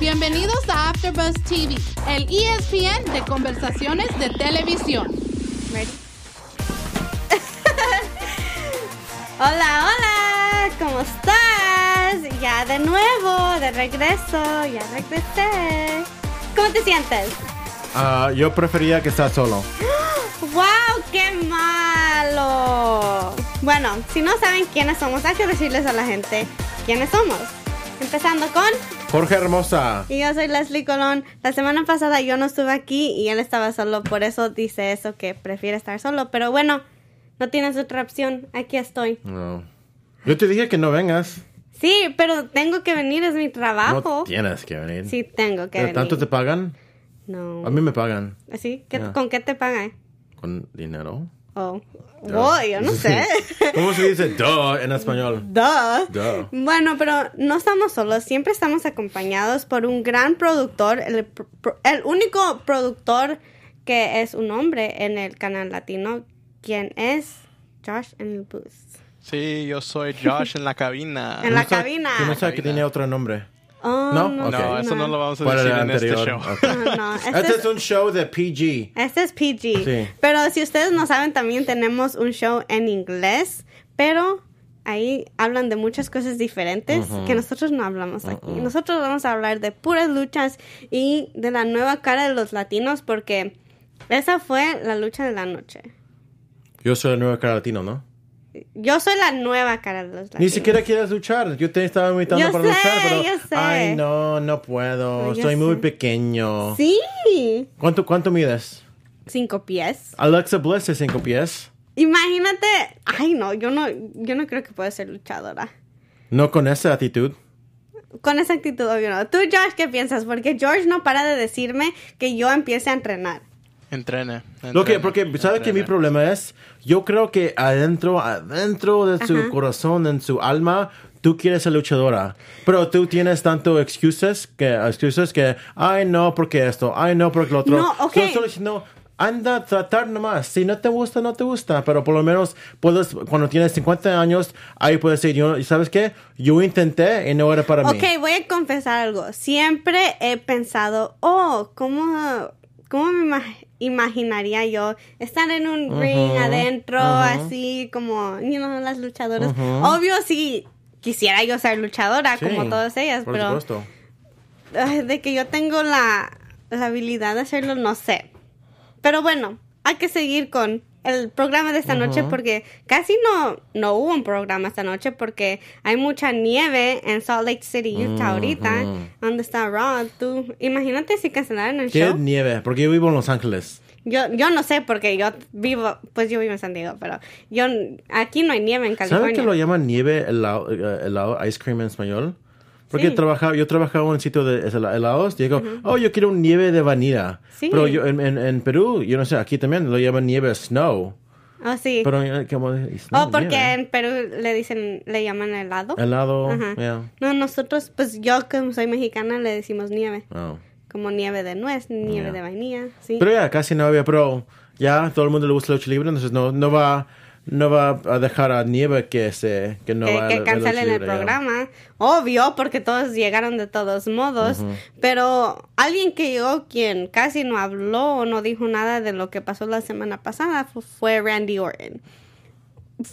Bienvenidos a AfterBuzz TV, el ESPN de conversaciones de televisión. Ready? hola, hola, ¿cómo estás? Ya de nuevo, de regreso, ya regresé. ¿Cómo te sientes? Ah, yo prefería que estás solo. ¡Wow! ¡Qué malo! Bueno, si no saben quiénes somos, hay que decirles a la gente quiénes somos. Empezando con. Jorge Hermosa. Y yo soy Leslie Colón. La semana pasada yo no estuve aquí y él estaba solo, por eso dice eso que prefiere estar solo. Pero bueno, no tienes otra opción. Aquí estoy. No. Yo te dije que no vengas. Sí, pero tengo que venir, es mi trabajo. No tienes que venir. Sí, tengo que venir. ¿Tanto te pagan? No. A mí me pagan. ¿Así? ¿Qué- Ya. ¿Con qué te pagan? ¿Con dinero? Oh. Oh, yo no sé. ¿Cómo se dice duh en español? Duh. Duh. Bueno, pero no estamos solos, siempre estamos acompañados por un gran productor, el, único productor que es un hombre en el canal latino, quien es Josh en el booth. Sí, yo soy Josh en la cabina. En la cabina. que no sabe que tiene otro nombre. Oh, No, no. No, eso no lo vamos a decir en este show. Ok. No, no, este Este es- es un show de PG. Este es PG. Sí. Pero si ustedes no saben, también tenemos un show en inglés, pero ahí hablan de muchas cosas diferentes que nosotros no hablamos aquí. Nosotros vamos a hablar de puras luchas y de la nueva cara de los latinos porque esa fue la lucha de la noche. Yo soy el nuevo cara latino, ¿no? Yo soy la nueva cara de los latinos. Ni siquiera quieres luchar. Yo te estaba invitando Yo para sé, luchar, pero. yo sé. Ay, no, no puedo. Yo Soy muy pequeño. Sí. ¿Cuánto, ¿Cuánto mides? Cinco pies. Alexa Bliss es cinco pies. Imagínate. Ay, no, yo no, yo no creo que pueda ser luchadora. No con esa actitud. Con esa actitud, obvio no. Tú, Josh, ¿qué piensas? Porque George no para de decirme que yo empiece a entrenar. Entrene. Lo que, entrene, porque, ¿sabes que mi entrene. problema es? Yo creo que adentro, adentro de su Ajá. corazón, en su alma, tú quieres ser luchadora. Pero tú tienes tanto excuses que, excuses que, ay, no, porque esto, ay, no, porque lo otro. No, ok. Yo estoy diciendo, anda a tratar nomás. Si no te gusta, no te gusta. Pero por lo menos puedes, cuando tienes 50 años, ahí puedes decir, yo, ¿sabes qué? Yo intenté y no era para mí. Ok, voy a confesar algo. Siempre he pensado, oh, ¿cómo, cómo me imaginaría yo estar en un ring adentro, así como, you know, las luchadoras? Obvio, sí, quisiera yo ser luchadora Sí, como todas ellas, por pero supuesto. de que yo tengo la, la habilidad de hacerlo, no sé. Pero bueno, hay que seguir con el programa de esta noche porque casi no, no hubo un programa esta noche porque hay mucha nieve en Salt Lake City, Utah ahorita. ¿Dónde está Rod? Tú, imagínate si cancelaran el ¿Qué show. nieve? Porque yo vivo en Los Ángeles. Yo, yo no sé porque yo vivo, pues yo vivo en San Diego, pero yo aquí no hay nieve en ¿Sabes California. que lo llaman nieve helado, eh, helado, ice cream en español? Porque Sí. trabajaba, yo trabajaba en un sitio de hel- helados y digo, oh, yo quiero un nieve de vanilla. Sí. Pero yo en, en, en Perú, yo no sé, aquí también lo llaman nieve snow. Oh, sí. Pero eh, snow, oh, porque nieve. en Perú le dicen, le llaman helado. helado, Ajá. yeah. No, nosotros, pues yo como soy mexicana le decimos nieve. Oh. Como nieve de nuez, nieve Ya. de vainilla, sí. Pero ya, casi no había, pero ya todo el mundo le gusta la lucha libre, entonces no, no va no va a dejar a nieve que se que no que, va a que cancelen el programa. Obvio, porque todos llegaron de todos modos. Pero alguien que llegó quien casi no habló o no dijo nada de lo que pasó la semana pasada fu- fue Randy Orton.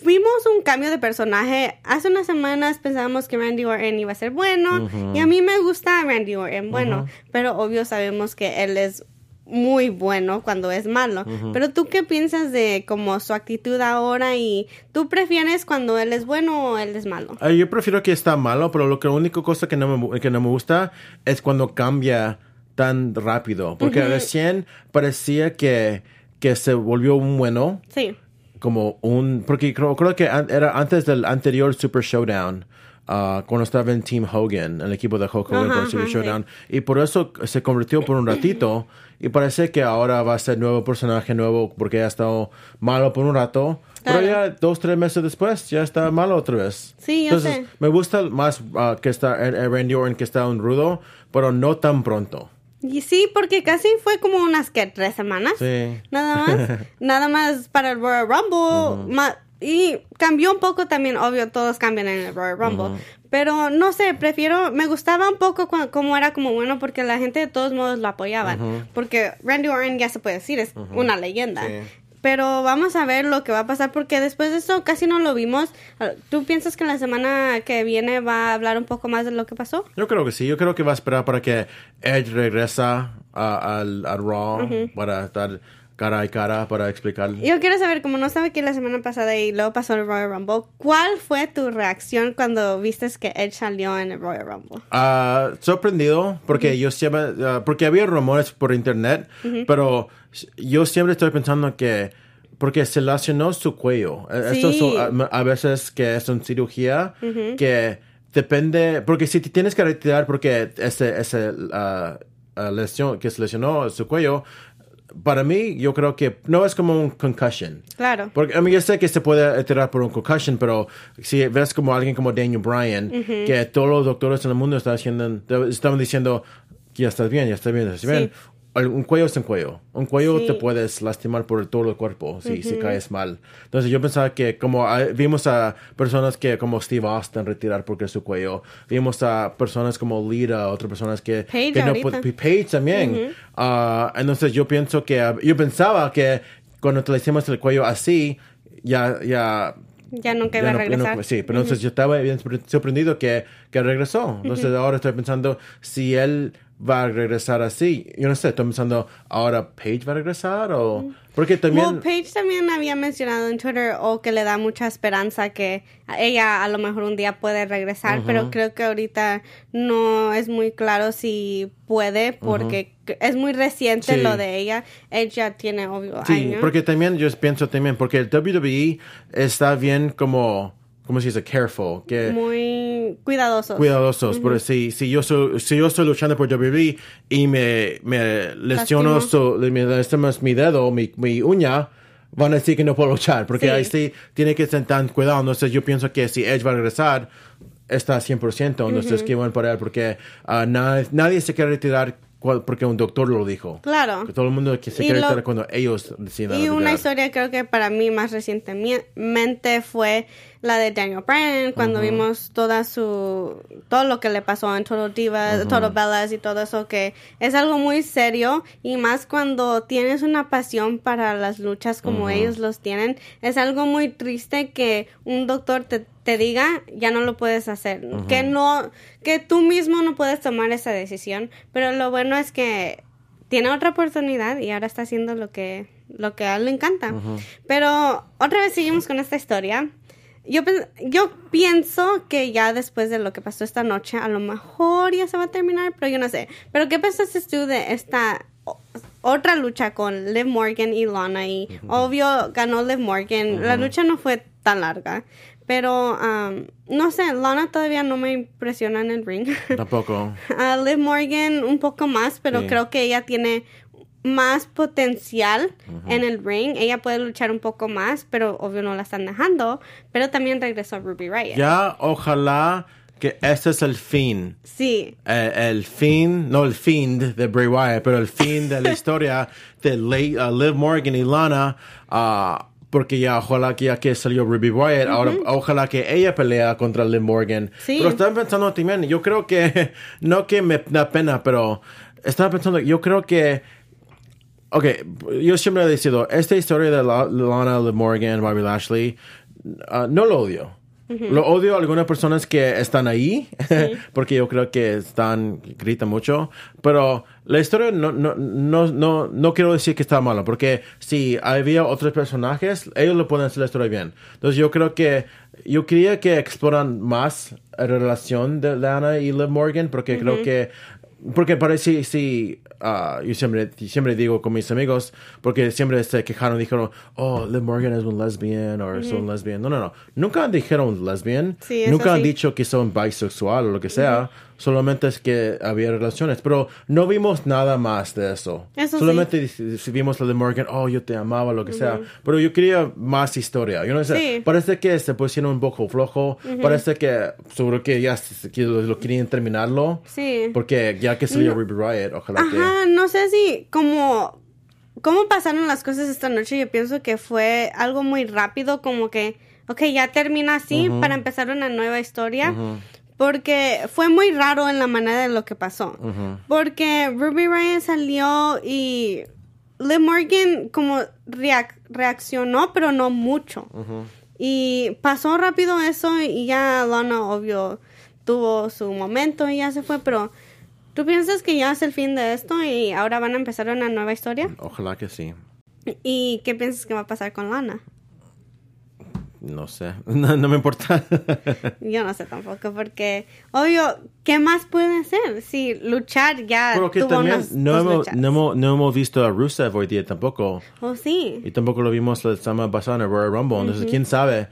Vimos un cambio de personaje. Hace unas semanas pensábamos que Randy Orton iba a ser bueno. Y a mí me gusta Randy Orton, bueno. Pero obvio sabemos que él es muy bueno cuando es malo. Pero tú qué piensas de como su actitud ahora y tú prefieres cuando él es bueno o él es malo? Yo prefiero que está malo, pero lo que la única cosa que no me, que no me gusta es cuando cambia tan rápido. Porque recién parecía que, que se volvió un bueno, Sí. como un... Porque creo, creo que an- era antes del anterior Super Showdown. Ah, cuando estaba en Team Hogan, el equipo de Hulk Hogan Ajá, por Super Showdown. Y por eso se convirtió por un ratito. Y parece que ahora va a ser nuevo personaje nuevo porque ha estado malo por un rato. Pero ya dos, tres meses después ya está malo otra vez. Sí, yo Entonces, sé. me gusta más ah, que está eh, eh, Randy Orton que está un rudo, pero no tan pronto. Y sí, porque casi fue como unas que tres semanas. Sí. Nada más. nada más para el Royal Rumble. Y cambió un poco también, obvio, todos cambian en el Royal Rumble. Pero no sé, prefiero, me gustaba un poco como era como bueno porque la gente de todos modos lo apoyaban. Porque Randy Orton ya se puede decir, es una leyenda. Sí. Pero vamos a ver lo que va a pasar porque después de esto casi no lo vimos. ¿Tú piensas que la semana que viene va a hablar un poco más de lo que pasó? Yo creo que sí, yo creo que va a esperar para que Edge regresa al Raw para estar cara a cara para explicar. Yo quiero saber, como no estaba aquí la semana pasada y luego pasó el Royal Rumble, ¿cuál fue tu reacción cuando viste que Edge salió en el Royal Rumble? Ah, sorprendido porque yo siempre, ah, porque había rumores por internet, pero yo siempre estoy pensando que porque se lesionó su cuello. Esto Sí. son, a, a veces que es una cirugía que depende, porque si te tienes que retirar porque ese, ese ah, lesión que se lesionó su cuello, para mí yo creo que no es como un concussion. Claro. Porque a mí yo sé que se puede tirar por un concussion, pero si ves como alguien como Daniel Bryan, que todos los doctores en el mundo están haciendo, estaban diciendo, ya estás bien, ya estás bien, ya estás bien. Un cuello es un cuello. Un cuello Sí. te puedes lastimar por todo el cuerpo si, si caes mal. Entonces yo pensaba que como ah, vimos a personas que como Steve Austin retirar porque su cuello. Vimos a personas como Lita, otras personas que, Paige que no Page también. Ah, entonces yo pienso que, ah, yo pensaba que cuando te le hicimos el cuello así, ya, ya. Ya nunca ya iba a no- ya no- regresar. sí, pero entonces yo estaba bien sorpre- sorprendido que, que regresó. Entonces ahora estoy pensando si él va a regresar así. Yo no sé, estoy pensando, ¿ahora Paige va a regresar o...? Porque también... Well, Paige también había mencionado en Twitter o que le da mucha esperanza que ella a lo mejor un día puede regresar, pero creo que ahorita no es muy claro si puede porque es muy reciente Sí. lo de ella. Ella tiene obvio Sí, años. porque también yo pienso también, porque el WWE está bien como, ¿cómo se dice? Careful, que muy cuidadosos. cuidadosos, porque si, si, yo soy, si yo estoy luchando por WWE y me, me lesiono, so- me lastimas mi dedo, mi, mi uña, van a decir que no puedo luchar, porque Sí. ahí sí tiene que estar tan cuidado. Entonces yo pienso que si Edge va a regresar, está 100%, entonces qué bueno para él, porque ah, nadie, nadie se quiere retirar porque un doctor lo dijo. Claro. Que todo el mundo que se Y quiere lo- cuando ellos deciden Y una historia creo que para mí más recientemente fue la de Daniel Bryan cuando vimos toda su todo lo que le pasó en Total Divas, Total Bellas y todo eso que es algo muy serio y más cuando tienes una pasión para las luchas como ellos los tienen, es algo muy triste que un doctor te te diga ya no lo puedes hacer, que no que tú mismo no puedes tomar esa decisión, pero lo bueno es que tiene otra oportunidad y ahora está haciendo lo que lo que a él le encanta. Pero otra vez seguimos con esta historia. Yo, yo pienso que ya después de lo que pasó esta noche, a lo mejor ya se va a terminar, pero yo no sé. Pero ¿qué pensaste tú de esta otra lucha con Liv Morgan y Lana? Y obvio ganó Liv Morgan. La lucha no fue tan larga. Pero, um, no sé, Lana todavía no me impresiona en el ring. Tampoco. a Liv Morgan un poco más, pero Sí. creo que ella tiene más potencial en el ring. Ella puede luchar un poco más, pero obvio no la están dejando. Pero también regresó Ruby Riot. Ya, ojalá que este es el fin. Sí, Eh, el fin, no el fin de Bray Wyatt, pero el fin de la historia de uh, Liv Morgan y Lana. ah, porque ya, ojalá que ya que salió Ruby Wyatt, ahora ojalá que ella pelea contra Liv Morgan. Sí. Pero estaba pensando también, yo creo que, no que me da pena, pero estaba pensando, yo creo que Ok, yo siempre he decidido, esta historia de La- Lana, Liv Morgan, Bobby Lashley, ah, no lo odio. Lo odio a algunas personas que están ahí, porque yo creo que están, gritan mucho, pero la historia no, no, no, no, no quiero decir que está mala, porque si había otros personajes, ellos lo pueden hacer la historia bien. Entonces yo creo que, yo quería que exploran más la relación de Lana y Liv Morgan, porque creo que porque parece, sí, ah, yo siempre, siempre digo con mis amigos, porque siempre se quejaron, dijeron, oh, Liv Morgan es un lesbian o son lesbian. No, no, no. Nunca dijeron lesbian. Sí, Nunca han sí. dicho que son bisexual o lo que sea. Solamente es que había relaciones. Pero no vimos nada más de eso. Eso sí. Solamente si vimos la de Morgan, oh, yo te amaba, lo que sea. Pero yo quería más historia. Yo no sé. Sí. Parece que se pusieron un poco flojo. Parece que seguro que ya que lo, lo querían terminarlo. sí. Porque ya que salió Ruby Riot, ojalá Ajá, no sé si como cómo pasaron las cosas esta noche. Yo pienso que fue algo muy rápido, como que, ok, ya termina así para empezar una nueva historia. porque fue muy raro en la manera de lo que pasó. Porque Ruby Ryan salió y Liv Morgan como reac- reaccionó, pero no mucho. Y pasó rápido eso y ya Lana, obvio, tuvo su momento y ya se fue, pero ¿tú piensas que ya es el fin de esto y ahora van a empezar una nueva historia? Ojalá que sí. ¿Y qué piensas que va a pasar con Lana? No sé. No, no me importa. Yo no sé tampoco, porque obvio, ¿qué más puede hacer? Si luchar ya Porque tuvo también unas no hemos, no, hemos, no hemos visto a Rusev hoy día tampoco. Oh, sí. Y tampoco lo vimos la semana pasada en el Royal Rumble. Entonces, quién sabe.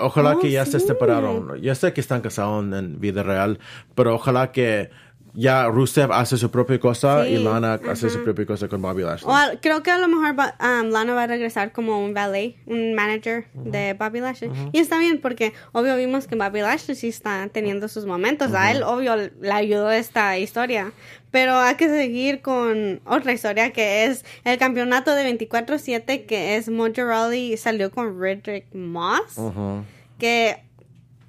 Ojalá Oh, que ya se sí. separaron. Ya sé que están casados en vida real, pero ojalá que ya Rusev hace su propia cosa Sí, y Lana hace su propia cosa con Bobby Lashley. O creo que a lo mejor um, Lana va a regresar como un valet, un manager de Bobby Lashley. Y está bien porque obvio vimos que Bobby Lashley sí está teniendo sus momentos. A él obvio le ayudó esta historia. Pero hay que seguir con otra historia que es el campeonato de 24-7 que es Mojo Rawley salió con Redrick Moss. Que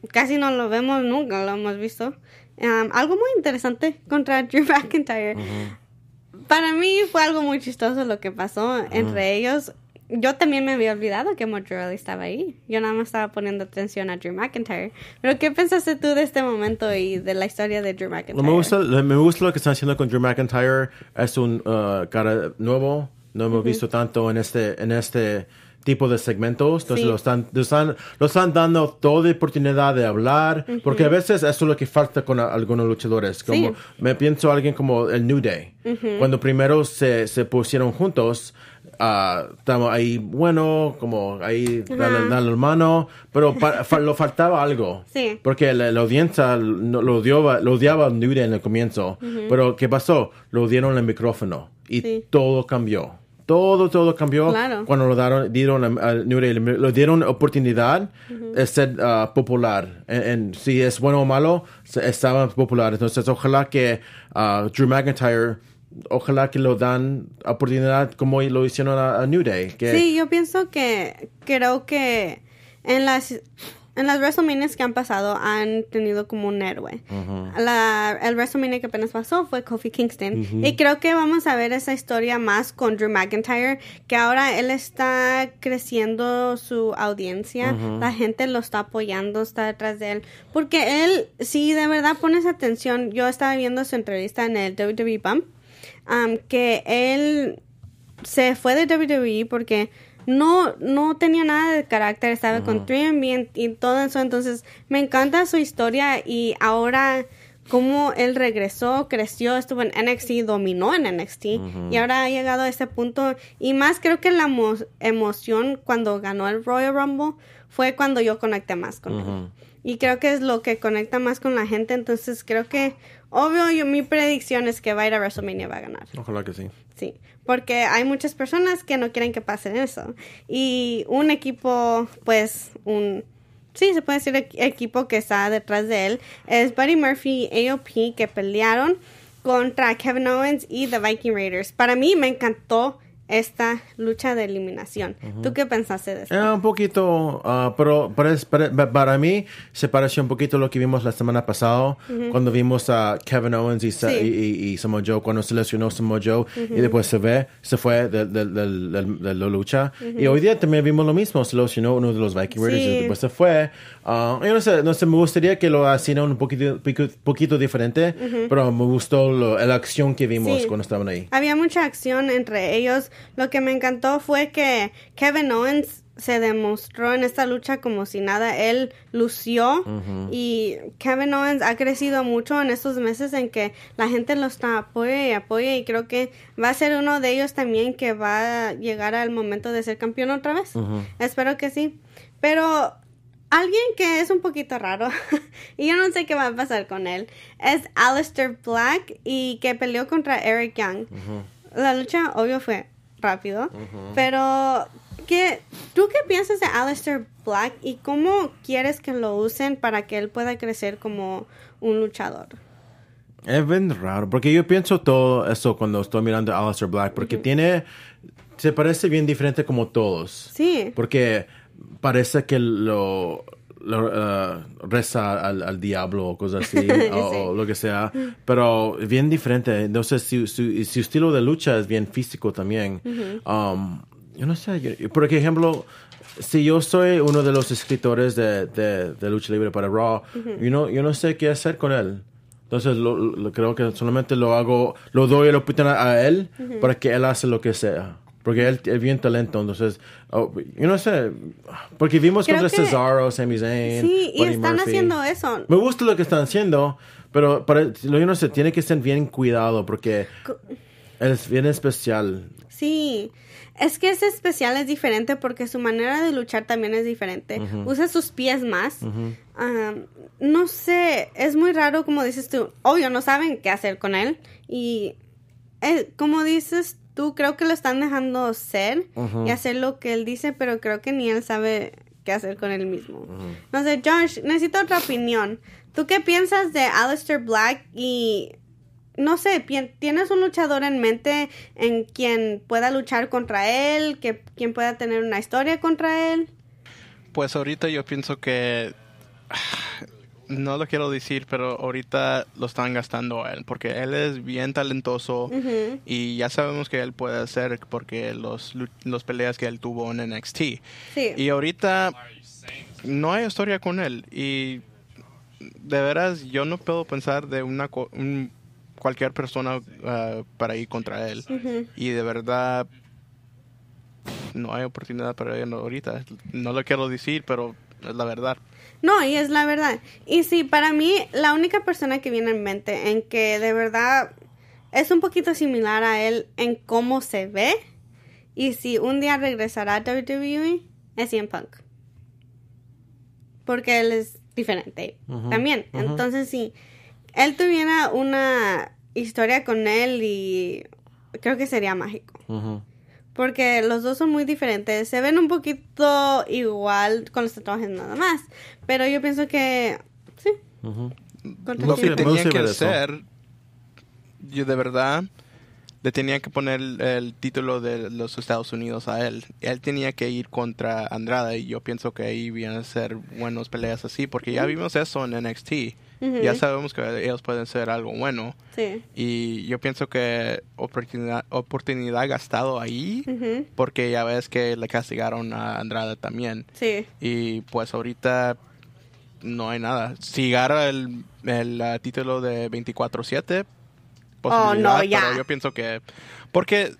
casi no lo vemos nunca, lo hemos visto. Um, algo muy interesante contra Drew McIntyre. Para mí fue algo muy chistoso lo que pasó entre ellos. Yo también me había olvidado que Montreal estaba ahí. Yo nada más estaba poniendo atención a Drew McIntyre. Pero ¿qué pensaste tú de este momento y de la historia de Drew McIntyre? Me gusta, me gusta lo que están haciendo con Drew McIntyre. Es un uh, cara nuevo. No hemos visto tanto en este, en este tipo de segmentos. Entonces Sí. lo, están, lo, están, lo están dando toda la oportunidad de hablar. Porque a veces eso es lo que falta con a- algunos luchadores. Como Sí. me pienso alguien como el New Day. Cuando primero se, se pusieron juntos. ah, estamos ahí, bueno, como ahí, dale, dale la mano, pero pa- fa- lo faltaba algo. Sí. Porque la, la audiencia no- lo, odiaba, lo odiaba Day en el comienzo. Pero ¿qué pasó? Lo dieron el micrófono y Sí. todo cambió. Todo, todo cambió Claro. cuando lo dieron, dieron a, a New Day. Le dieron oportunidad de ser ah, popular. En, en- si es bueno o malo, se- estaba popular. Entonces, ojalá que ah, Drew McIntyre, ojalá que lo dan oportunidad como lo hicieron a, a New Day. Que, Sí, yo pienso que creo que en las en las WrestleManias que han pasado han tenido como un héroe. La, el WrestleMania que apenas pasó fue Kofi Kingston. Y creo que vamos a ver esa historia más con Drew McIntyre, que ahora él está creciendo su audiencia, la gente lo está apoyando, está detrás de él. Porque él, si de verdad pones atención, yo estaba viendo su entrevista en el WWE Bump, um, que él se fue de WWE porque no, no tenía nada de carácter, estaba con 3 y todo eso, entonces me encanta su historia y ahora cómo él regresó, creció, estuvo en NXT, dominó en NXT y ahora ha llegado a este punto y más creo que la emo- emoción cuando ganó el Royal Rumble fue cuando yo conecté más con él. Y creo que es lo que conecta más con la gente, entonces creo que, obvio, yo, mi predicción es que va a ir a WrestleMania y va a ganar. Ojalá que sí. Sí, porque hay muchas personas que no quieren que pase eso. Y un equipo, pues, un... Sí, se puede decir equ- equipo que está detrás de él. Es Buddy Murphy y AOP que pelearon contra Kevin Owens y The Viking Raiders. Para mí me encantó esta lucha de eliminación. ¿Tú qué pensaste de esto? Eh, un poquito, ah, pero para, para, para mí se pareció un poquito a lo que vimos la semana pasada, cuando vimos a Kevin Owens y, Sí. y, y- y Samoa Joe, cuando se lesionó Samoa Joe, y después se ve, se fue de, de- de- de- de la lucha. Y hoy día también vimos lo mismo, se lesionó uno de los Viking Raiders Sí. y después se fue. Ah, yo no sé, no sé, me gustaría que lo hicieran un poquito, poquito diferente, pero me gustó lo- la acción que vimos Sí. cuando estaban ahí. Había mucha acción entre ellos. Lo que me encantó fue que Kevin Owens se demostró en esta lucha como si nada. Él lució y Kevin Owens ha crecido mucho en estos meses en que la gente lo está apoya y apoya y creo que va a ser uno de ellos también que va a llegar al momento de ser campeón otra vez. Espero que sí. Pero alguien que es un poquito raro y yo no sé qué va a pasar con él es Aleister Black y que peleó contra Eric Young. La lucha obvio fue rápido, pero ¿qué, ¿tú qué piensas de Aleister Black y cómo quieres que lo usen para que él pueda crecer como un luchador? Es bien raro, porque yo pienso todo eso cuando estoy mirando a Aleister Black, porque tiene, se parece bien diferente como todos. Sí. Porque parece que lo, lo- uh, reza al, al diablo o cosas así, o, o lo que sea, pero bien diferente. Entonces, su, su, su estilo de lucha es bien físico también. Um, yo no sé, yo- por ejemplo, si yo soy uno de los escritores de, de, de lucha libre para Raw, yo, no, yo no sé qué hacer con él. Entonces, lo, lo- creo que solamente lo hago, lo doy la oportunidad a él para que él hace lo que sea. Porque él es bien talento, entonces, oh, yo no sé, porque vimos Creo contra que- Cesaro, Sami Zayn, Sí, y Buddy están Murphy. haciendo eso. Me gusta lo que están haciendo, pero para, yo no sé, tiene que ser bien cuidado porque es bien especial. Sí, es que ese especial es diferente porque su manera de luchar también es diferente. Usa sus pies más. Am, no sé, es muy raro como dices tú. Obvio, no saben qué hacer con él. Y eh, como dices tú, creo que lo están dejando ser y hacer lo que él dice, pero creo que ni él sabe qué hacer con él mismo. No sé, Josh, necesito otra opinión. ¿Tú qué piensas de Aleister Black y no sé, ¿tienes un luchador en mente en quien pueda luchar contra él? Que quien pueda tener una historia contra él? Pues ahorita yo pienso que no lo quiero decir, pero ahorita lo están gastando a él porque él es bien talentoso y ya sabemos que él puede hacer porque los los peleas que él tuvo en NXT. Sí. Y ahorita no hay historia con él y de veras yo no puedo pensar de una un- cualquier persona ah, para ir contra él y de verdad no hay oportunidad para él ahorita. No lo quiero decir, pero es la verdad. No, y es la verdad. Y sí, para mí, la única persona que viene en mente en que de verdad es un poquito similar a él en cómo se ve. Y si un día regresará a WWE, es CM Punk. Porque él es diferente también. Entonces, si él tuviera una historia con él y creo que sería mágico. Porque los dos son muy diferentes. Se ven un poquito igual con los tatuajes nada más. Pero yo pienso que... Sí. Contra Lo Sí, que tenía que hacer, yo de verdad le tenía que poner el, el título de los Estados Unidos a él. Él tenía que ir contra Andrade y yo pienso que ahí vienen a ser buenos peleas así, porque ya vimos eso en NXT. Ya sabemos que ellos pueden ser algo bueno. Sí. Y yo pienso que oportunidad, oportunidad gastado ahí, Ujú. porque ya ves que le castigaron a Andrade también. Sí. Y pues ahorita no hay nada. Si agarra el, el ah, título de 24-7, Oh, no, posibilidad, ya. pero yo pienso que... Porque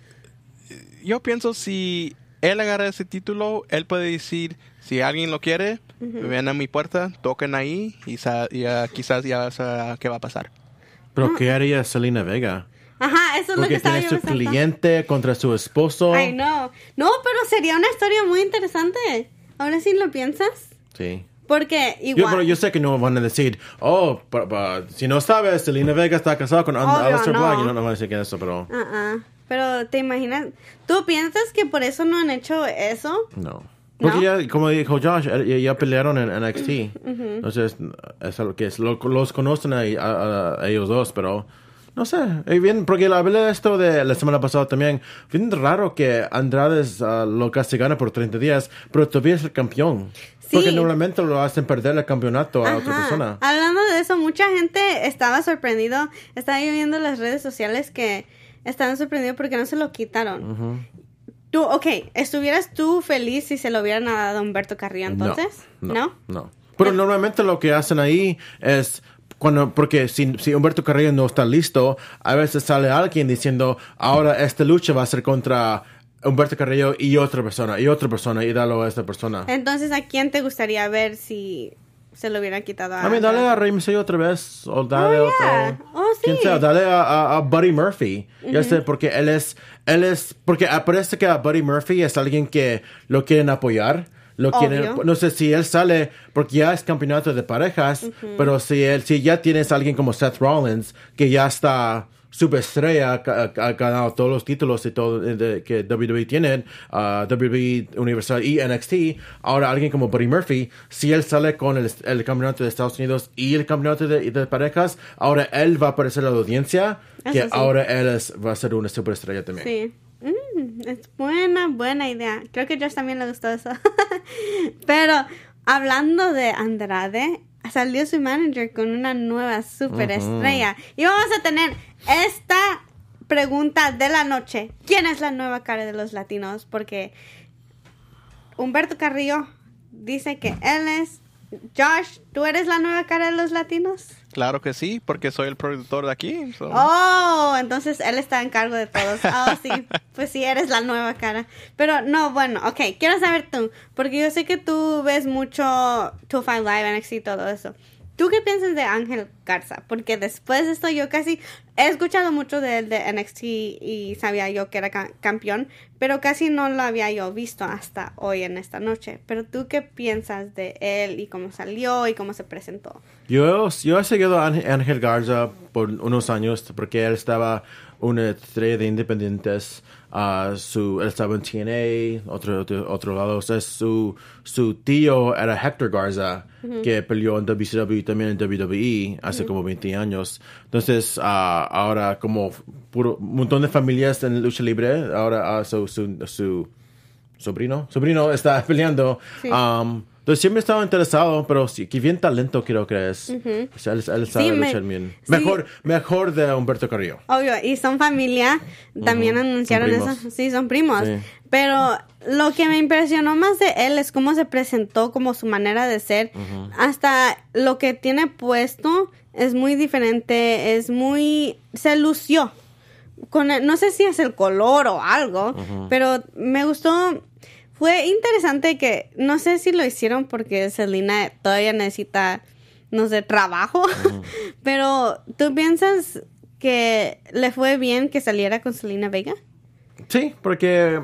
yo pienso si él agarra ese título, él puede decir, si alguien lo quiere, ven a mi puerta, toquen ahí y, sa- y, ah, quizás ya sabes qué va a pasar. Pero ¿qué haría Selena Vega? Ajá, eso es lo que Porque estaba tiene yo su pensando. cliente contra su esposo. Ay, no. No, pero sería una historia muy interesante. Ahora sí lo piensas. Sí. Porque Yo, igual... pero yo sé que no van a decir, oh, pa- pa- si no sabes, Selena Vega está casada con Obvio, Aleister no. Black. Y no, no van a decir que eso, pero Ah, ah. Pero te imaginas... ¿Tú piensas que por eso no han hecho eso? no. Porque ¿No? ya, como dijo Josh, ya, ya pelearon en NXT. Entonces, es algo que es, lo- los conocen a, a- a ellos dos, pero no sé. Bien, porque hablé de esto de la semana pasada también. Bien raro que Andrade ah, lo castigaron por 30 días, pero todavía es el campeón. Sí. Porque normalmente lo hacen perder el campeonato a otra persona. Hablando de eso, mucha gente estaba sorprendido. Estaba yo viendo en las redes sociales que estaban sorprendidos porque no se lo quitaron. Tú, ok, ¿estuvieras tú feliz si se lo hubieran dado a Humberto Carrillo entonces? No, no, no. Pero normalmente lo que hacen ahí es cuando, porque si, si Humberto Carrillo no está listo, a veces sale alguien diciendo, ahora esta lucha va a ser contra Humberto Carrillo y otra persona, y otra persona, y dalo a esta persona. Entonces, ¿a quién te gustaría ver si se lo hubieran quitado a A mí, dale a Rey Mysterio otra vez, o dale Oh, otro. yeah. Oh, Quien sí. sea, dale a, a- a Buddy Murphy. Ya sé, porque él es, él es, porque parece que a Buddy Murphy es alguien que lo quieren apoyar. Lo quieren, no sé si él sale, porque ya es campeonato de parejas, pero si él, si ya tienes a alguien como Seth Rollins, que ya está superestrella, ha, ganado todos los títulos y todo eh, de- que WWE tienen, uh, WWE Universal y NXT, ahora alguien como Buddy Murphy, si él sale con el, el campeonato de Estados Unidos y el campeonato de, de parejas, ahora él va a aparecer a la audiencia, que sí. ahora él es- va a ser una superestrella también. Sí. Mm, es buena, buena idea. Creo que Josh también le gustó eso. Pero hablando de Andrade, salió su manager con una nueva superestrella. Y vamos a tener esta pregunta de la noche. ¿Quién es la nueva cara de los latinos? Porque Humberto Carrillo dice que él es. Josh, ¿tú eres la nueva cara de los latinos? Claro que sí, porque soy el productor de aquí. so- Oh, entonces él está en cargo de todos. Oh, sí, pues sí, eres la nueva cara. Pero no, bueno, ok, quiero saber tú, porque yo sé que tú ves mucho 205 Live, NXT y todo eso. ¿Tú qué piensas de Ángel Garza? Porque después de esto yo casi he escuchado mucho de él de NXT y sabía yo que era ca- campeón, pero casi no lo había yo visto hasta hoy en esta noche. Pero tú qué piensas de él y cómo salió y cómo se presentó? Yo, yo he seguido a Ángel- Ángel Garza por unos años porque él estaba una estrella de independientes. Ah, su, él estaba en TNA, otro, otro, otro lado. O sea, su, su tío era Hector Garza, que peleó en WCW y también en WWE hace como 20 años. Entonces, ah, ahora como puro, un montón de familias en lucha libre, ahora ah, su, su, su sobrino, sobrino está peleando. Sí. Um, entonces siempre he estado interesado, pero sí, que bien talento creo que es. O sea, él, él sabe Sí, luchar bien. Mejor, mejor de Humberto Carrillo. Obvio, y son familia, también anunciaron eso. Sí, son primos. Sí. Pero lo que me impresionó más de él es cómo se presentó, como su manera de ser. Hasta lo que tiene puesto es muy diferente, es muy... se lució. Con el- no sé si es el color o algo, pero me gustó. Fue interesante que, no sé si lo hicieron porque Selena todavía necesita, no sé, trabajo, pero ¿tú piensas que le fue bien que saliera con Selena Vega? Sí, porque.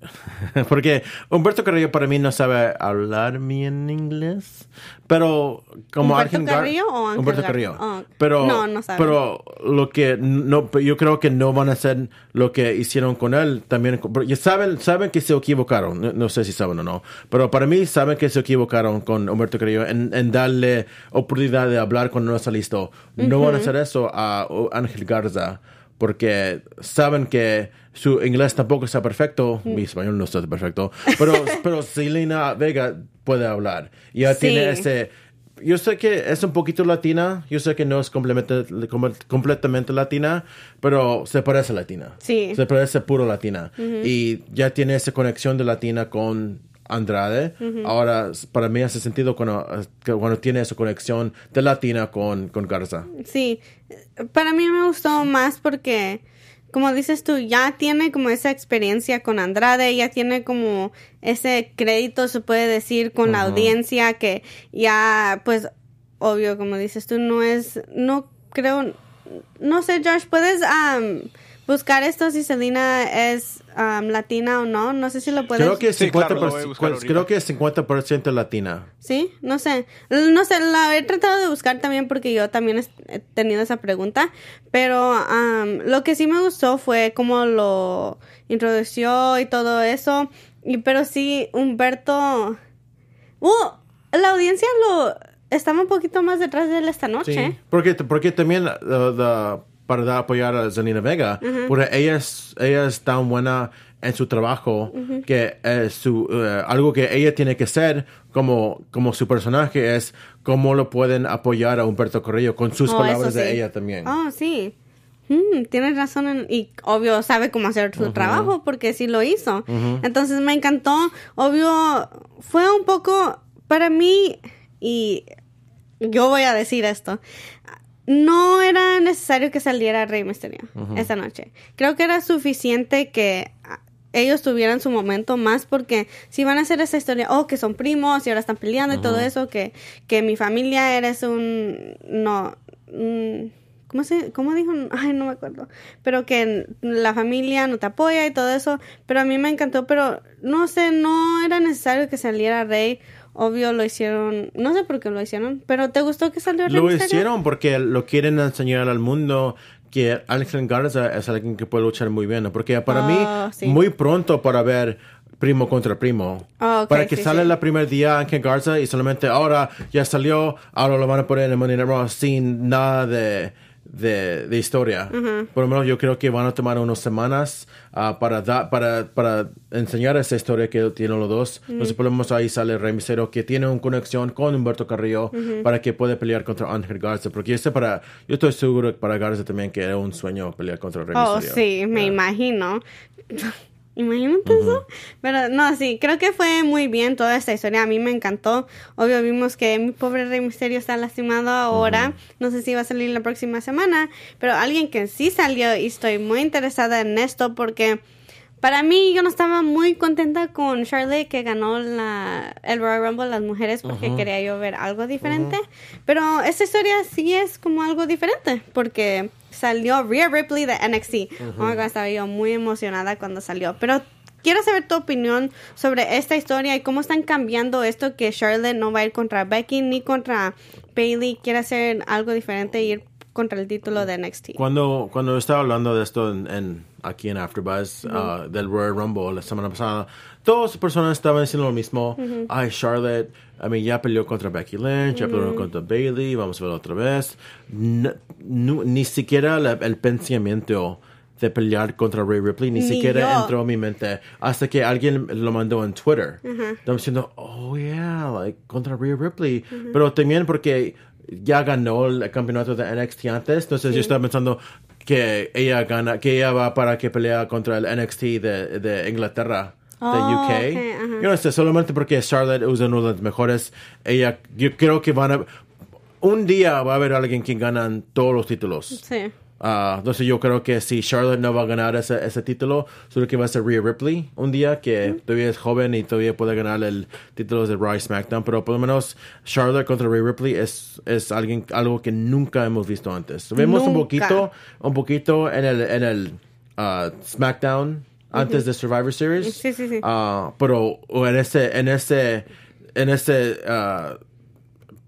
Porque Humberto Carrillo para mí no sabe hablar bien inglés, pero como ¿Humberto Gar- Carrillo o Ángel Humberto Gar- Carrillo. oh, pero no, no sabe. pero lo que no yo creo que no van a hacer lo que hicieron con él también porque saben saben que se equivocaron, no, no sé si saben o no, pero para mí saben que se equivocaron con Humberto Carrillo en, en darle oportunidad de hablar cuando no está listo. No van a hacer eso a Ángel Garza porque saben que su inglés tampoco está perfecto, mi español no está perfecto, pero, pero Selena Vega puede hablar. Ya Sí. tiene ese... Yo sé que es un poquito latina, yo sé que no es completamente, com- completamente latina, pero se parece latina. Sí. Se parece puro latina. Y ya tiene esa conexión de latina con Andrade. Ahora, para mí hace sentido cuando, tiene esa conexión de latina con, con Garza. Sí, para mí me gustó más porque, como dices tú, ya tiene como esa experiencia con Andrade, ya tiene como ese crédito, se puede decir, con la audiencia que ya, pues, obvio, como dices tú, no es, no creo, no sé, Josh, puedes am, buscar esto si Selena es am, latina o no, no sé si lo puedes. Creo que es Sí, 50%, claro, lo voy a buscar ahorita. creo que es 50% latina. Sí, no sé. No sé, la he tratado de buscar también porque yo también he tenido esa pregunta. Pero am, lo que sí me gustó fue cómo lo introdució y todo eso. Y, pero sí, Humberto. Uh, la audiencia lo estaba un poquito más detrás de él esta noche. Sí, porque, porque también uh, the- para dar- apoyar a Zelina Vega, porque ella es, ella es tan buena en su trabajo que es su, uh, algo que ella tiene que ser como, como su personaje es cómo lo pueden apoyar a Humberto Corrillo con sus Oh, palabras de ella también. Oh, sí. Mm, tienes razón en- y obvio sabe cómo hacer su trabajo porque sí lo hizo. Entonces me encantó. Obvio fue un poco para mí y yo voy a decir esto. No era necesario que saliera Rey Misterio esa noche. Creo que era suficiente que ah, ellos tuvieran su momento más porque si van a hacer esa historia, oh, que son primos y ahora están peleando y todo eso, que, que mi familia eres un... No... ¿Cómo, se, ¿Cómo dijo? Ay, no me acuerdo. Pero que la familia no te apoya y todo eso. Pero a mí me encantó. Pero no sé, no era necesario que saliera Rey. Obvio lo hicieron. No sé por qué lo hicieron. Pero ¿te gustó que salió Rey Lo hicieron porque lo quieren enseñar al mundo que Ángel Garza es alguien que puede luchar muy bien. Porque para Ah, mí, sí. muy pronto para ver primo contra primo. Ah, ok, para que sí, sale sí. el primer día Ángel Garza y solamente ahora ya salió, ahora lo van a poner en Money Night Raw sin nada de, de, de historia. Por lo menos yo creo que van a tomar unas semanas ah, para, da- para, para enseñar esa historia que tienen los dos. Entonces, por lo menos ahí sale Rey Misterio que tiene una conexión con Humberto Carrillo para que pueda pelear contra Ángel Garza. Porque sé para, yo estoy seguro que para Garza también que era un sueño pelear contra Rey Oh, Misterio. sí, me Yeah. imagino. Imagínate eso. Pero no, sí, creo que fue muy bien toda esta historia. A mí me encantó. Obvio, vimos que mi pobre Rey Misterio está lastimado ahora. No sé si va a salir la próxima semana. Pero alguien que sí salió y estoy muy interesada en esto porque para mí yo no estaba muy contenta con Charlotte que ganó la, el Royal Rumble las mujeres porque quería yo ver algo diferente. Pero esta historia sí es como algo diferente porque salió Rhea Ripley de NXT. Oh my God, estaba yo muy emocionada cuando salió. Pero quiero saber tu opinión sobre esta historia y cómo están cambiando esto que Charlotte no va a ir contra Becky ni contra Bailey. Quiere hacer algo diferente ir contra el título de NXT. Cuando, cuando estaba hablando de esto en, en- aquí en AfterBuzz ah, del Royal Rumble la semana pasada, todas las personas estaban diciendo lo mismo. Ay, Charlotte, I mean, ya peleó contra Becky Lynch, ya peleó contra Bailey, vamos a ver otra vez. N- nu- ni siquiera la- el pensamiento de pelear contra Ray Ripley ni, Ni siquiera yo. entró a mi mente hasta que alguien lo mandó en Twitter. Estaba diciendo, oh yeah, like contra Rhea Ripley. Pero también porque ya ganó el campeonato de NXT antes, entonces yo estaba pensando que ella gana, que ella va para que pelea contra el NXT de, de Inglaterra. De Oh, UK. ok, ajá. Yo no sé, solamente porque Charlotte es uno de los mejores. Ella, yo creo que van a. Un día va a haber alguien que ganan todos los títulos. Sí. Ah, entonces yo creo que si Charlotte no va a ganar ese, ese título, solo que va a ser Rhea Ripley un día que todavía es joven y todavía puede ganar el título de Raw y SmackDown, pero por lo menos Charlotte contra Rhea Ripley es, es alguien, algo que nunca hemos visto antes. Vemos un poquito, un poquito en el, en el ah, SmackDown antes de Survivor Series. Sí, sí, sí. Ah, pero en ese, en ese, en ese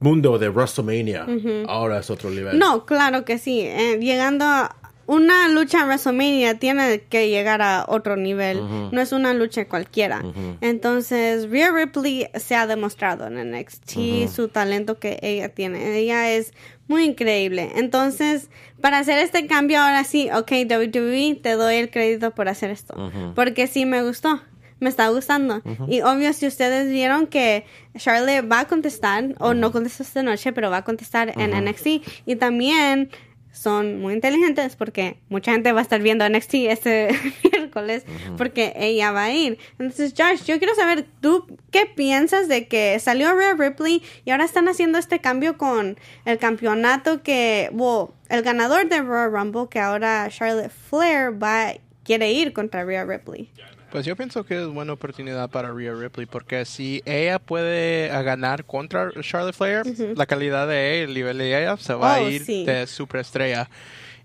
mundo de WrestleMania, ahora es otro nivel. No, claro que sí. Eh, llegando a una lucha en WrestleMania tiene que llegar a otro nivel. No es una lucha cualquiera. Entonces, Rhea Ripley se ha demostrado en NXT su talento que ella tiene. Ella es muy increíble. Entonces, para hacer este cambio ahora sí, ok, WWE, te doy el crédito por hacer esto. Porque sí me gustó. Me está gustando. Y obvio, si ustedes vieron que Charlotte va a contestar, o no contestó esta noche, pero va a contestar en NXT. Y también son muy inteligentes porque mucha gente va a estar viendo NXT este miércoles porque ella va a ir. Entonces, Josh, yo quiero saber, ¿tú qué piensas de que salió Rhea Ripley y ahora están haciendo este cambio con el campeonato que, well, el ganador de Royal Rumble, que ahora Charlotte Flair va, quiere ir contra Rhea Ripley? Pues yo pienso que es buena oportunidad para Rhea Ripley porque si ella puede ah, ganar contra Charlotte Flair, la calidad de ella, el nivel de ella se va Oh, a ir sí. de superestrella.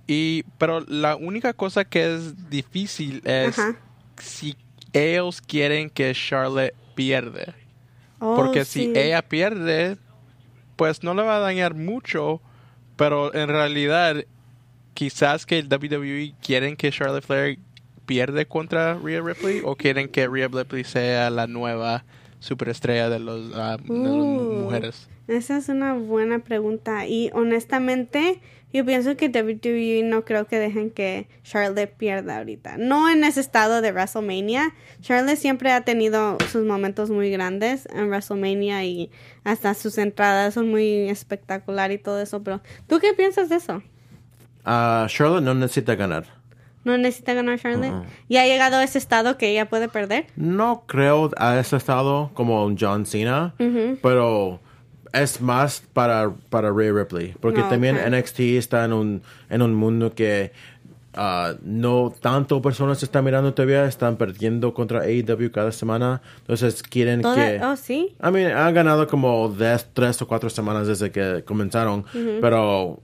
Y pero la única cosa que es difícil es si ellos quieren que Charlotte pierde. Oh, Porque sí. si ella pierde, pues no le va a dañar mucho, pero en realidad quizás que el WWE quieren que Charlotte Flair pierde contra Rhea Ripley o quieren que Rhea Ripley sea la nueva superestrella de los ah, de las Uh. mujeres. Esa es una buena pregunta y honestamente yo pienso que WWE no creo que dejen que Charlotte pierda ahorita. No en ese estado de WrestleMania. Charlotte siempre ha tenido sus momentos muy grandes en WrestleMania y hasta sus entradas son muy espectacular y todo eso. Pero ¿tú qué piensas de eso? Ah, Charlotte no necesita ganar. ¿No necesita ganar Charlotte? ¿Y ha llegado a ese estado que ella puede perder? No creo a ese estado como un John Cena, pero es más para, para Rhea Ripley. Porque Ah, también ok. NXT está en un, en un mundo que ah, no tanto personas están mirando todavía, están perdiendo contra AEW cada semana. Entonces quieren Toda- que... Oh, sí. I mean, han ganado como 10, 3 o 4 semanas desde que comenzaron, pero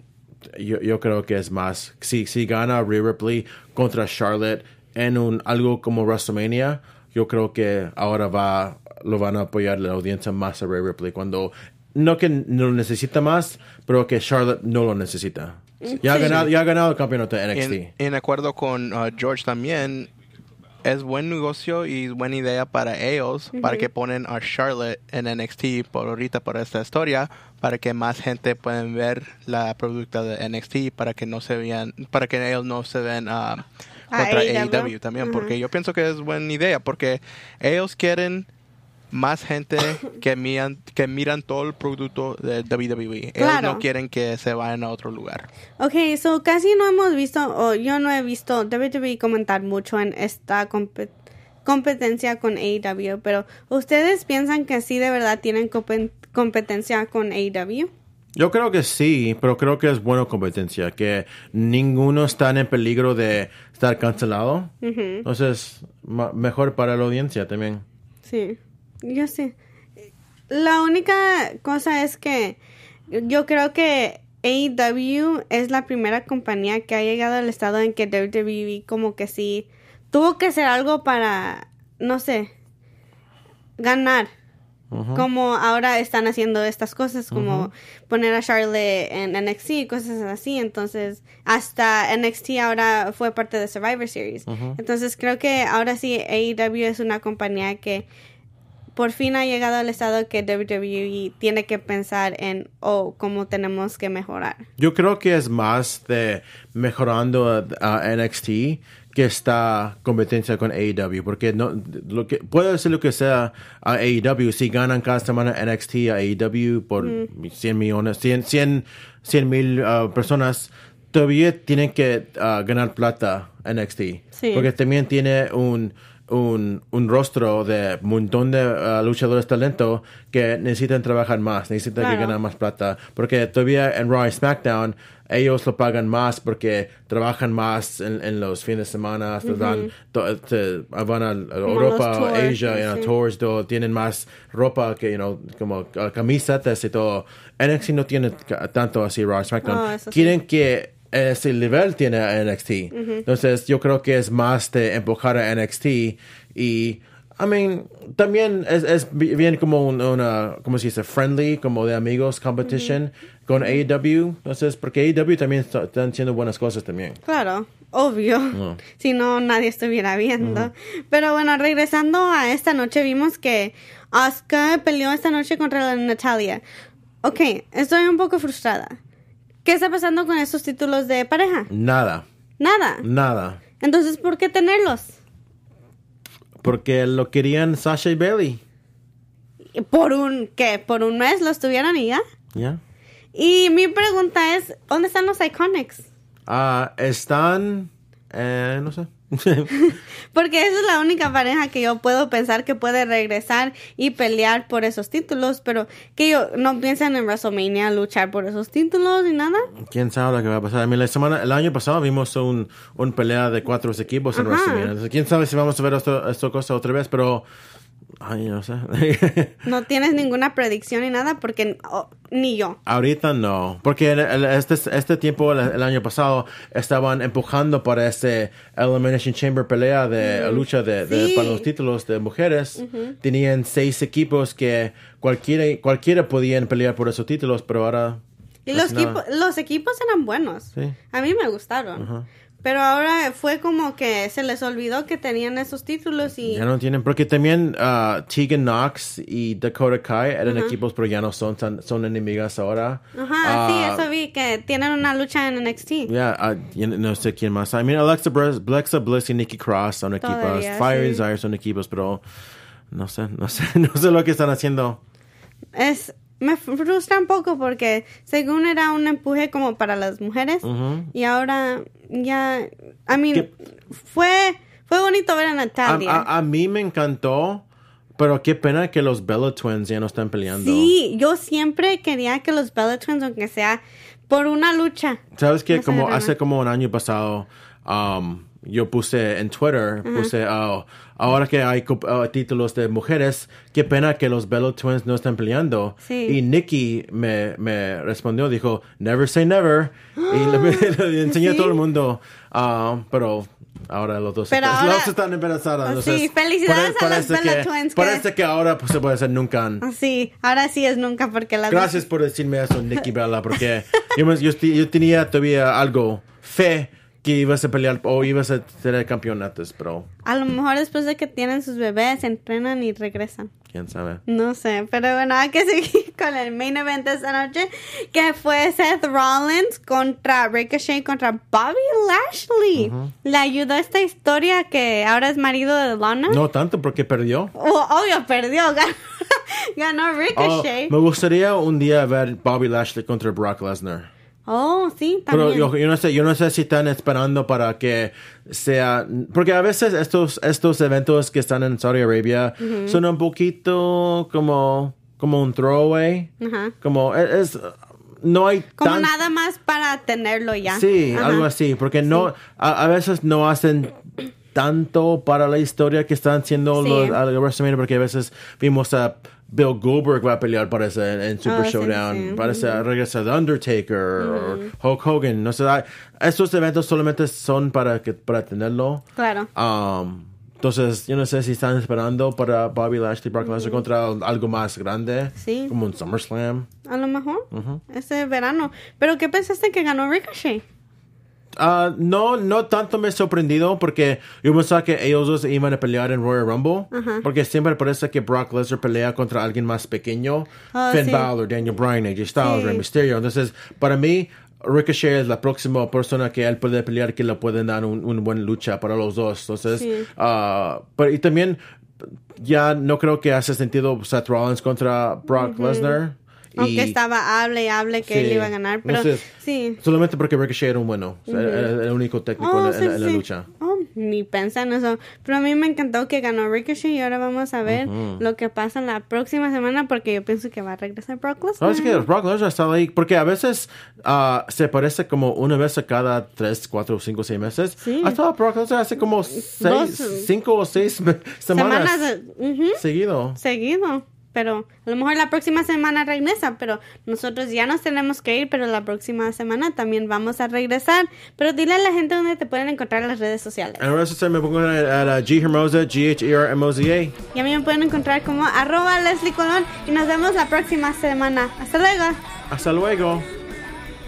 yo, yo creo que es más. Si, si gana Rhea Ripley contra Charlotte en un algo como WrestleMania, yo creo que ahora va lo van a apoyar la audiencia más a Rhea Ripley cuando no que no lo necesita más, pero que Charlotte no lo necesita. Ya ha ganado, ya ha ganado el campeonato de NXT. En, en acuerdo con uh, George también, es buen negocio y buena idea para ellos, para que ponen a Charlotte en NXT por ahorita por esta historia, para que más gente puedan ver la producta de NXT, para que no se vean, para que ellos no se ven ah, contra AEW, también, porque yo pienso que es buena idea, porque ellos quieren más gente que miran, que miran todo el producto de WWE. Ellos no quieren que se vayan a otro lugar. Ok, so casi no hemos visto, o yo no he visto WWE comentar mucho en esta competencia con AEW, pero ¿ustedes piensan que sí de verdad tienen competencia con AEW? Yo creo que sí, pero creo que es buena competencia, que ninguno está en peligro de estar cancelado. Entonces, mejor para la audiencia también. Sí. Yo sé. La única cosa es que yo creo que AEW es la primera compañía que ha llegado al estado en que WWE como que sí tuvo que hacer algo para, no sé, ganar. Como ahora están haciendo estas cosas, como poner a Charlotte en NXT y cosas así. Entonces, hasta NXT ahora fue parte de Survivor Series. Entonces, creo que ahora sí AEW es una compañía que por fin ha llegado al estado que WWE tiene que pensar en, oh, cómo tenemos que mejorar. Yo creo que es más de mejorando a, NXT que esta competencia con AEW, porque no, lo que, puede ser lo que sea a AEW, si ganan cada semana NXT a AEW por 100 millones, 100 mil uh, personas, todavía tienen que uh, ganar plata NXT, porque también tiene un un, un rostro de un montón de uh, luchadores talento que necesitan trabajar más, necesitan que ganar más plata, porque todavía en Raw y SmackDown ellos lo pagan más porque trabajan más en, los fines de semana, van, van, a Europa, Asia, tours, tienen más ropa que, you know, como uh, camisetas y todo. NXT no tiene tanto así Raw y SmackDown. Quieren que ese nivel tiene NXT. Entonces, yo creo que es más de empujar a NXT y, I mean, también es, es bien como una, ¿cómo se dice? Friendly, como de amigos, competition con AEW. Entonces, porque AEW también están haciendo buenas cosas también. Claro, obvio. Si no, nadie estuviera viendo. Pero bueno, regresando a esta noche, vimos que Asuka peleó esta noche contra Natalia. Ok, estoy un poco frustrada. ¿Qué está pasando con estos títulos de pareja? Nada. Nada. Nada. Entonces, ¿por qué tenerlos? Porque lo querían Sasha y Bailey. ¿Por un qué? ¿Por un mes los tuvieron y ya? Ya. Y mi pregunta es, ¿dónde están los Iconics? Ah, están, eh, no sé. Porque esa es la única pareja que yo puedo pensar que puede regresar y pelear por esos títulos, pero que yo no piensan en WrestleMania luchar por esos títulos ni nada. ¿Quién sabe lo que va a pasar? la semana, el año pasado vimos un, un pelea de cuatro equipos en WrestleMania. ¿Quién sabe si vamos a ver esto, esto cosa otra vez? Pero Ay, no sé. no tienes ninguna predicción ni nada porque ni yo. Ahorita no, porque este, este tiempo, el, año pasado, estaban empujando para este Elimination Chamber pelea de lucha de, para los títulos de mujeres. Tenían seis equipos que cualquiera, cualquiera podían pelear por esos títulos, pero ahora... Y los, los equipos eran buenos. A mí me gustaron. Pero ahora fue como que se les olvidó que tenían esos títulos y... Ya no tienen, porque también uh, Tegan Knox y Dakota Kai eran equipos, pero ya no son, son enemigas ahora. Ajá, sí, uh, eso vi, que tienen una lucha en NXT. Ya, uh, no sé quién más. I mean, Alexa, Alexa Bliss y Nikki Cross son equipos. Fire Desire son equipos, pero no sé, no sé, no sé lo que están haciendo. Es me frustra un poco porque según era un empuje como para las mujeres y ahora ya, a mí fue fue bonito ver a Natalia. A, mí me encantó, pero qué pena que los Bella Twins ya no están peleando. Sí, yo siempre quería que los Bella Twins, aunque sea por una lucha. Sabes que como hace como un año pasado, um, yo puse en Twitter, puse, oh, ahora que hay uh, títulos de mujeres, qué pena que los Bello Twins no están peleando. Y Nikki me, me respondió, dijo, never say never. y le, enseñé a todo el mundo, uh, pero ahora los dos, pero están embarazados. Sí, felicidades a los Bello Twins. Parece que ahora pues, se puede hacer nunca. Sí, ahora sí es nunca porque las Gracias por decirme eso, Nikki Bella, porque yo, yo, yo tenía todavía algo, fe que ibas a pelear o ibas a tener campeonatos, pero A lo mejor después de que tienen sus bebés, entrenan y regresan. quién sabe. No sé, pero bueno, hay que seguir con el main event de esta noche, que fue Seth Rollins contra Ricochet contra Bobby Lashley. Le ayudó esta historia que ahora es marido de Lana. No tanto porque perdió. Oh, obvio, perdió, ganó, ganó Oh, Ricochet. me gustaría un día ver Bobby Lashley contra Brock Lesnar. Oh, sí, Pero también. yo, yo no sé, yo no sé si están esperando para que sea, porque a veces estos estos eventos que están en Saudi Arabia son un poquito como como un throwaway, como es, no hay Como tan- nada más para tenerlo ya. Sí, Ajá. algo así, porque no a, a veces no hacen tanto para la historia que están haciendo Sí. los WrestleMania porque a veces vimos a Bill Goldberg va a pelear parece en, en Super Oh, sí, Showdown, sí. parece regresa The Undertaker o Hulk Hogan, no sé, estos eventos solamente son para que para tenerlo. Claro. Um, entonces, yo no sé si están esperando para Bobby Lashley, Brock Lesnar contra algo más grande, Sí. como un SummerSlam. A lo mejor. Ese verano. Pero ¿qué pensaste que ganó Ricochet? Ah, no, no tanto me he sorprendido porque yo pensaba que ellos dos iban a pelear en Royal Rumble. Porque siempre parece que Brock Lesnar pelea contra alguien más pequeño. Ah, Finn sí. Balor, Daniel Bryan, AJ Styles, Sí. Rey Mysterio. Entonces, para mí, Ricochet es la próxima persona que él puede pelear que le pueden dar un, un buen lucha para los dos. Entonces, Sí. ah, pero y también ya no creo que hace sentido Seth Rollins contra Brock Lesnar. Aunque Y- estaba hable y hable que Sí. él iba a ganar. Pero sí. Solamente porque Ricochet era un bueno. Era el único técnico Oh, en, la- sí, en en lucha. Oh, ni pensé en eso. Pero a mí me encantó que ganó Ricochet y ahora vamos a ver lo que pasa la próxima semana porque yo pienso que va a regresar Brock Lesnar. ¿Sabes que Brock Lesnar ahí? Porque a veces ah, se parece como una vez a cada tres, cuatro, cinco, seis meses. Sí. Ha estado Brock Lesnar hace como seis, Dos- cinco o seis me- semanas, Semanas seguido. seguido. Pero a lo mejor la próxima semana regresa, pero nosotros ya nos tenemos que ir, pero la próxima semana también vamos a regresar. Pero dile a la gente dónde te pueden encontrar en las redes sociales. En redes sociales me pongo a, G Hermosa, G-H-E-R-M-O-Z-A. Y a mí me pueden encontrar como arroba Leslie Colón y nos vemos la próxima semana. Hasta luego. Hasta luego.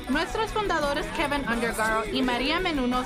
Nuestros fundadores Kevin Undergaro y María Menunos